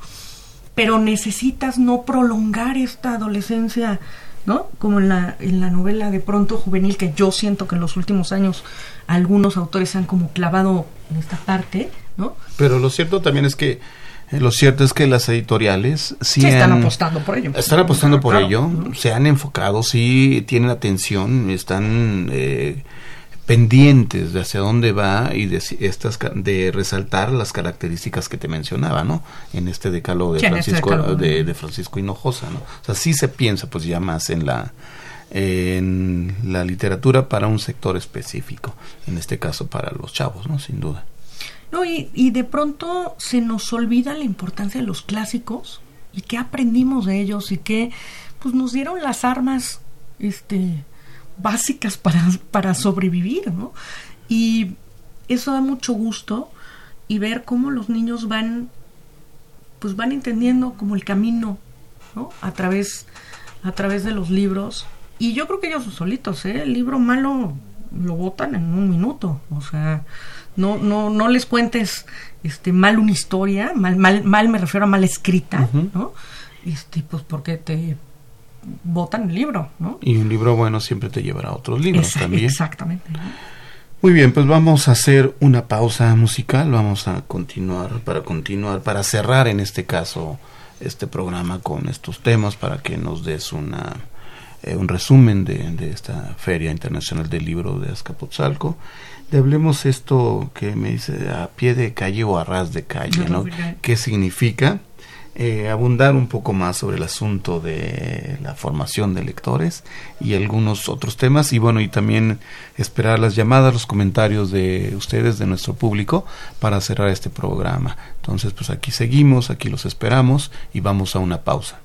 S2: Pero necesitas no prolongar esta adolescencia, ¿no? Como en la, en la novela de pronto juvenil, que yo siento que en los últimos años algunos autores han como clavado en esta parte, ¿no?
S1: pero lo cierto también es que lo cierto es que las editoriales sí
S2: Sí, están
S1: han-
S2: apostando por ello.
S1: Están apostando por
S2: Claro.
S1: ello, se han enfocado, sí tienen atención, están eh, pendientes de hacia dónde va y de estas de resaltar las características que te mencionaba, ¿no? En este decálogo de
S2: este
S1: Francisco
S2: decálogo.
S1: de, de Francisco Hinojosa, ¿no? O sea, sí se piensa pues ya más en la en la literatura para un sector específico, en este caso para los chavos, ¿no? Sin duda.
S2: No, y, y de pronto se nos olvida la importancia de los clásicos y qué aprendimos de ellos y que pues nos dieron las armas este básicas para, para sobrevivir, ¿no? Y eso da mucho gusto y ver cómo los niños van pues van entendiendo como el camino, ¿no? A través a través de los libros y yo creo que ellos solitos, ¿eh? El libro malo lo botan en un minuto, o sea, no no no les cuentes este mal una historia, mal mal mal me refiero a mal escrita, ¿no? Este pues porque te botan el libro, ¿no?
S1: Y un libro bueno siempre te llevará a otros libros
S2: Esa-
S1: también.
S2: Exactamente.
S1: Muy bien, pues vamos a hacer una pausa musical, vamos a continuar, para continuar, para cerrar en este caso este programa con estos temas, para que nos des una, eh, un resumen de, de esta Feria Internacional del Libro de Azcapotzalco. De hablemos esto que me dice a pie de calle o a ras de calle, ¿no? ¿Qué significa? eh, abundar un poco más sobre el asunto de la formación de lectores y algunos otros temas y bueno y también esperar las llamadas los comentarios de ustedes de nuestro público para cerrar este programa entonces pues aquí seguimos aquí los esperamos y vamos a una pausa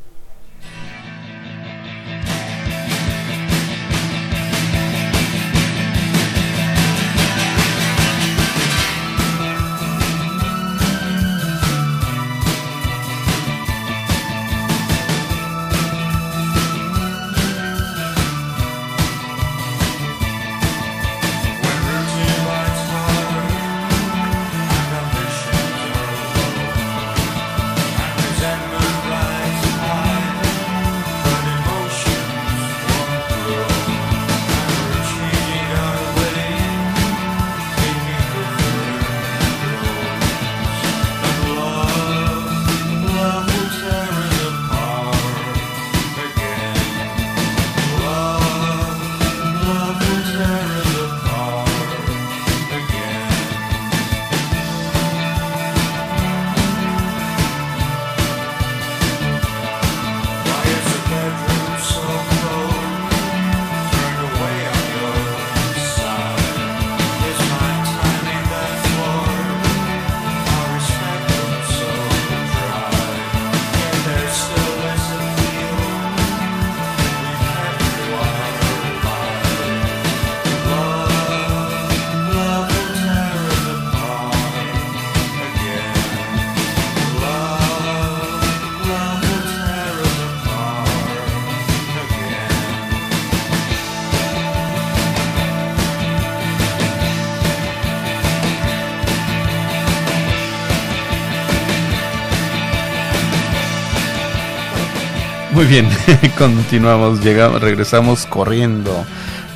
S1: continuamos, llegamos, regresamos corriendo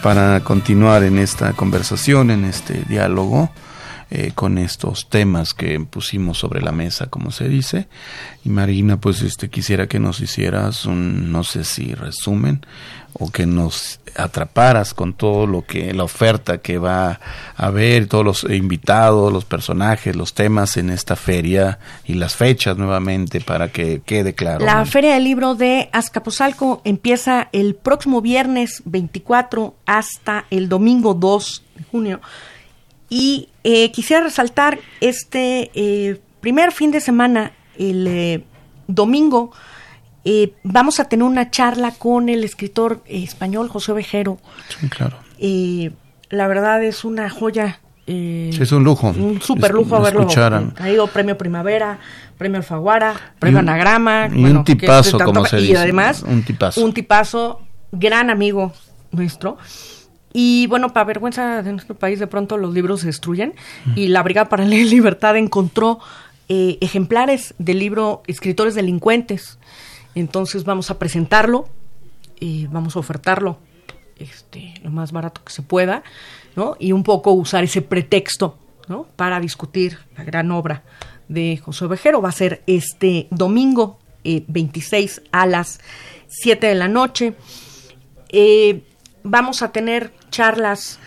S1: para continuar en esta conversación, en este diálogo. Eh, con estos temas que pusimos sobre la mesa, como se dice. Y Marina, pues este quisiera que nos hicieras un, no sé si resumen o que nos atraparas con todo lo que la oferta que va a haber, todos los invitados, los personajes, los temas en esta feria y las fechas nuevamente para que quede claro.
S2: La Feria del Libro de Azcapotzalco empieza el próximo viernes 24 hasta el domingo 2 de junio y eh, quisiera resaltar este eh, primer fin de semana, el eh, domingo, vamos a tener una charla con el escritor español José Vejero.
S1: Sí, claro.
S2: la verdad es una joya.
S1: es un lujo.
S2: Un super lujo haberlo. Ha ido premio Primavera, premio Alfaguara, premio Anagrama.
S1: Y un tipazo, como se dice.
S2: Y además, un tipazo. Un tipazo, gran amigo nuestro. Y bueno, para vergüenza de nuestro país, de pronto los libros se destruyen y la Brigada para Leer Libertad encontró eh, ejemplares del libro Escritores Delincuentes. Entonces vamos a presentarlo y vamos a ofertarlo este, lo más barato que se pueda, ¿no? Y un poco usar ese pretexto, ¿no? Para discutir la gran obra de José Vejero. Va a ser este domingo 26 eh, a las 7 de la noche. Eh, vamos a tener charlas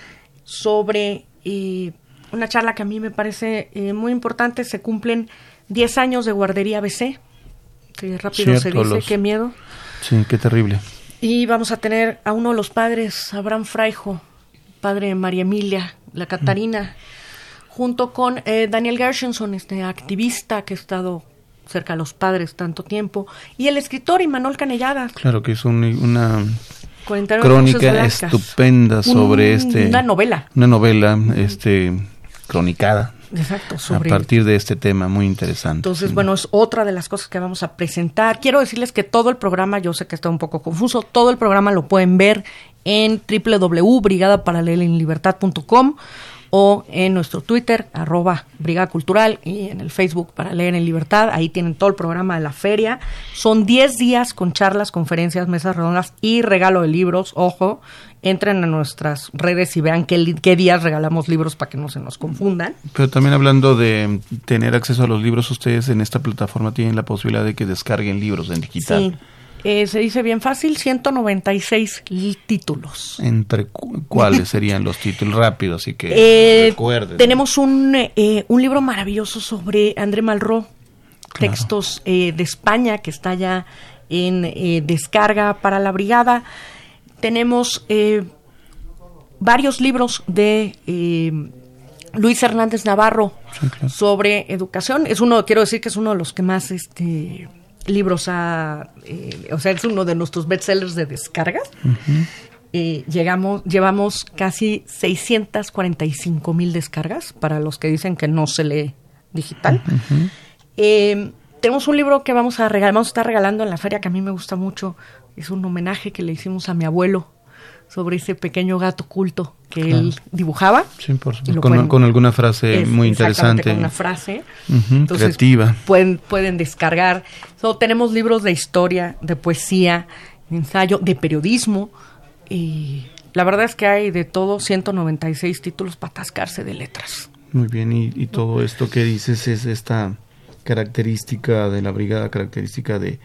S2: sobre eh, una charla que a mí me parece eh, muy importante. Se cumplen 10 años de guardería BC. Que rápido se dice, qué miedo.
S1: Sí, qué terrible.
S2: Y vamos a tener a uno de los padres, Abraham Fraijo, padre de María Emilia, la Catarina, junto con eh, Daniel Gershenson, este activista que ha estado cerca de los padres tanto tiempo, y el escritor Imanol Canellada.
S1: Claro, que es una crónica estupenda sobre este
S2: una novela.
S1: una novela este cronicada.
S2: Exacto,
S1: sobre... a partir de este tema muy interesante.
S2: Entonces, bueno, es otra de las cosas que vamos a presentar. Quiero decirles que todo el programa, yo sé que está un poco confuso, todo el programa lo pueden ver en www.brigadaparalelenlibertad.com o en nuestro Twitter, arroba Brigada Cultural, y en el Facebook para leer en libertad. Ahí tienen todo el programa de la feria. Son 10 días con charlas, conferencias, mesas redondas y regalo de libros. Ojo, entren a nuestras redes y vean qué, qué días regalamos libros para que no se nos confundan.
S1: Pero también hablando de tener acceso a los libros, ustedes en esta plataforma tienen la posibilidad de que descarguen libros en digital.
S2: Sí. Eh, se dice bien fácil, 196 títulos.
S1: ¿Entre cuáles serían los títulos? rápidos así que
S2: eh, recuerden. Tenemos un, eh, un libro maravilloso sobre André Malraux, textos de España, que está ya en descarga para la brigada. Tenemos varios libros de... Luis Hernández Navarro sobre educación. Es uno, quiero decir que es uno de los que más este, libros a, eh, o sea, es uno de nuestros bestsellers de descargas. Eh, llegamos, llevamos casi 645 mil descargas para los que dicen que no se lee digital. Eh, tenemos un libro que vamos a regalar, vamos a estar regalando en la feria que a mí me gusta mucho. Es un homenaje que le hicimos a mi abuelo sobre ese pequeño gato culto que él dibujaba.
S1: Sí, por con, alguna frase muy interesante.
S2: Con una frase.
S1: creativa.
S2: Pueden, pueden descargar. tenemos libros de historia, de poesía, ensayo, de periodismo. Y la verdad es que hay de todo 196 títulos para atascarse de letras.
S1: Muy bien, y, y todo esto que dices es esta característica de la brigada, característica de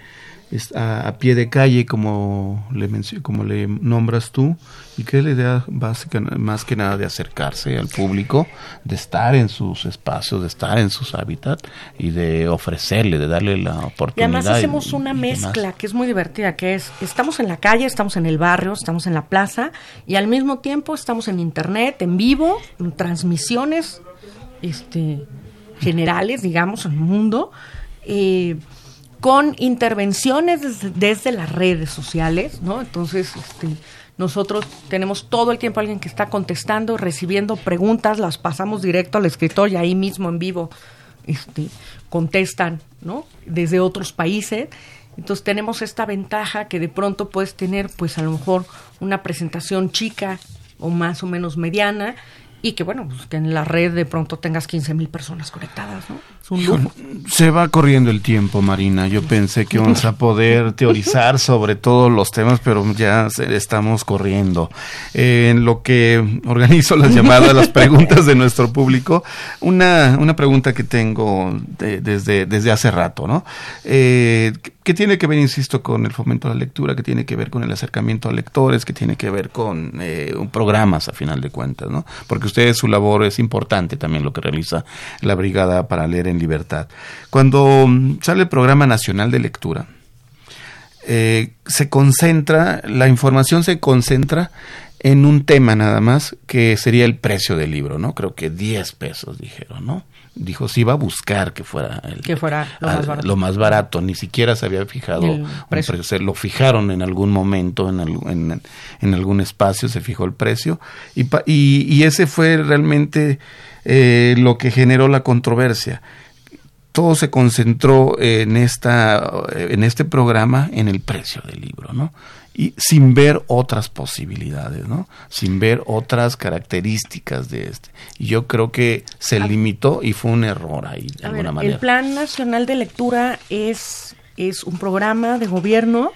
S1: a, a, pie de calle como le como le nombras tú y que es la idea básica más que nada de acercarse al público de estar en sus espacios de estar en sus hábitats y de ofrecerle de darle la oportunidad y
S2: además hacemos una mezcla que es muy divertida que es estamos en la calle estamos en el barrio estamos en la plaza y al mismo tiempo estamos en internet en vivo en transmisiones este generales digamos en el mundo eh, con intervenciones desde, las redes sociales, ¿no? Entonces, este, nosotros tenemos todo el tiempo alguien que está contestando, recibiendo preguntas, las pasamos directo al escritor y ahí mismo en vivo este, contestan, ¿no? Desde otros países. Entonces tenemos esta ventaja que de pronto puedes tener, pues a lo mejor una presentación chica o más o menos mediana y que bueno, pues, que en la red de pronto tengas 15 mil personas conectadas, ¿no? Es un lujo.
S1: Se va corriendo el tiempo, Marina. Yo pensé que vamos a poder teorizar sobre todos los temas, pero ya estamos corriendo. Eh, en lo que organizo las llamadas, las preguntas de nuestro público, una, una pregunta que tengo desde, desde hace rato, ¿no? Eh, que tiene que ver, insisto, con el fomento a la lectura, que tiene que ver con el acercamiento a lectores, que tiene que ver con eh, programas, a final de cuentas, ¿no? Porque ustedes, su labor es importante también lo que realiza la Brigada para Leer en Libertad. Cuando mm, sale el Programa Nacional de Lectura, eh, se concentra, la información se concentra en un tema nada más, que sería el precio del libro, ¿no? Creo que 10 pesos dijeron, ¿no? Dijo si iba a buscar que fuera, el,
S2: que fuera
S1: lo, más barato. ni siquiera se había fijado un precio. lo fijaron en algún momento, en, en, algún espacio se fijó el precio y, y, ese fue realmente eh, lo que generó la controversia. Todo se concentró en, esta, en este programa en el precio del libro, ¿no? y sin ver otras posibilidades, ¿no? Sin ver otras características de este. Y yo creo que se limitó y fue un error ahí de alguna manera.
S2: El Plan Nacional de Lectura es, es un programa de gobierno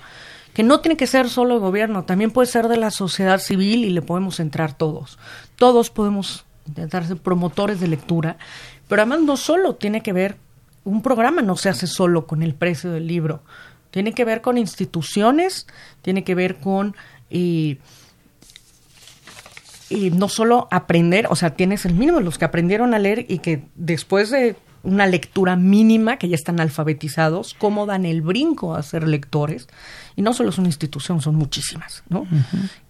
S2: que no tiene que ser solo de gobierno, también puede ser de la sociedad civil y le podemos entrar todos. Todos podemos intentar ser promotores de lectura, pero además no solo tiene que ver, un programa no se hace solo con el precio del libro tiene que ver con instituciones, tiene que ver con... Y, no solo aprender, o sea, tienes el mínimo los que aprendieron a leer y que después de una lectura mínima, que ya están alfabetizados, cómo dan el brinco a ser lectores. Y no solo es una institución, son muchísimas, ¿no?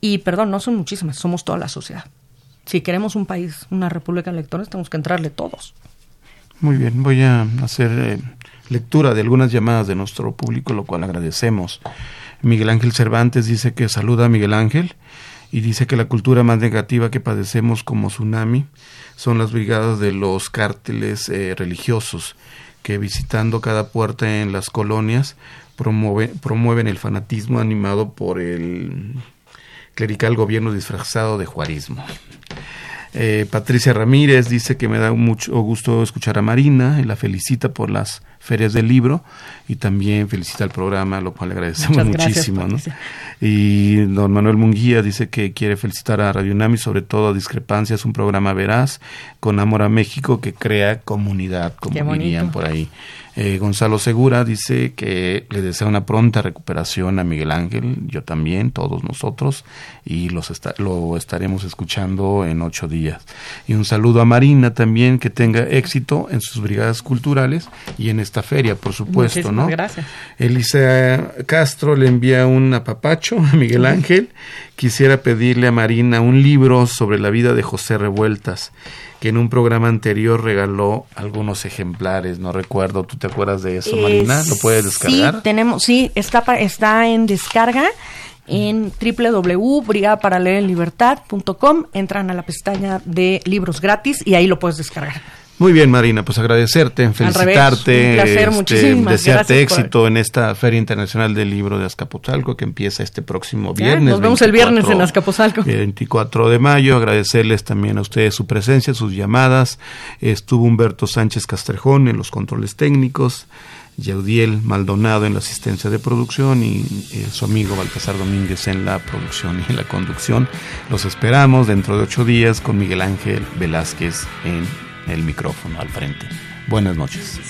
S2: Y perdón, no son muchísimas, somos toda la sociedad. Si queremos un país, una república de lectores, tenemos que entrarle todos.
S1: Muy bien, voy a hacer eh, lectura de algunas llamadas de nuestro público, lo cual agradecemos. Miguel Ángel Cervantes dice que saluda a Miguel Ángel y dice que la cultura más negativa que padecemos como tsunami son las brigadas de los cárteles eh, religiosos que visitando cada puerta en las colonias promueven el fanatismo animado por el clerical gobierno disfrazado de juarismo. Eh, Patricia Ramírez dice que me da mucho gusto escuchar a Marina y la felicita por las ferias del libro y también felicita el programa, lo cual le agradecemos muchísimo. ¿no? Y don Manuel Munguía dice que quiere felicitar a Radio Nami, sobre todo a Discrepancias, un programa veraz con amor a México que crea comunidad, como dirían por ahí. Eh, Gonzalo Segura dice que le desea una pronta recuperación a Miguel Ángel, yo también, todos nosotros, y los lo estaremos escuchando en ocho días. Y un saludo a Marina también, que tenga éxito en sus brigadas culturales y en esta feria, por supuesto, ¿no?
S2: Gracias.
S1: Elisa Castro le envía un apapacho a Miguel Ángel. Quisiera pedirle a Marina un libro sobre la vida de José Revueltas que en un programa anterior regaló algunos ejemplares, no recuerdo, ¿tú te acuerdas de eso, Marina? ¿Lo puedes descargar?
S2: Sí, tenemos, sí, está, está en descarga en www.brigaparalelenlibertad.com, entran a la pestaña de libros gratis y ahí lo puedes descargar.
S1: Muy bien, Marina, pues agradecerte, felicitarte, este, desearte éxito en esta Feria Internacional del Libro de Azcapotzalco que empieza este próximo viernes.
S2: nos vemos el viernes en Azcapotzalco.
S1: 24 de mayo, agradecerles también a ustedes su presencia, sus llamadas. Estuvo Humberto Sánchez Castrejón en los controles técnicos. Yaudiel Maldonado en la asistencia de producción y eh, su amigo Baltasar Domínguez en la producción y en la conducción. Los esperamos dentro de ocho días con Miguel Ángel Velázquez en el micrófono al frente. Buenas noches.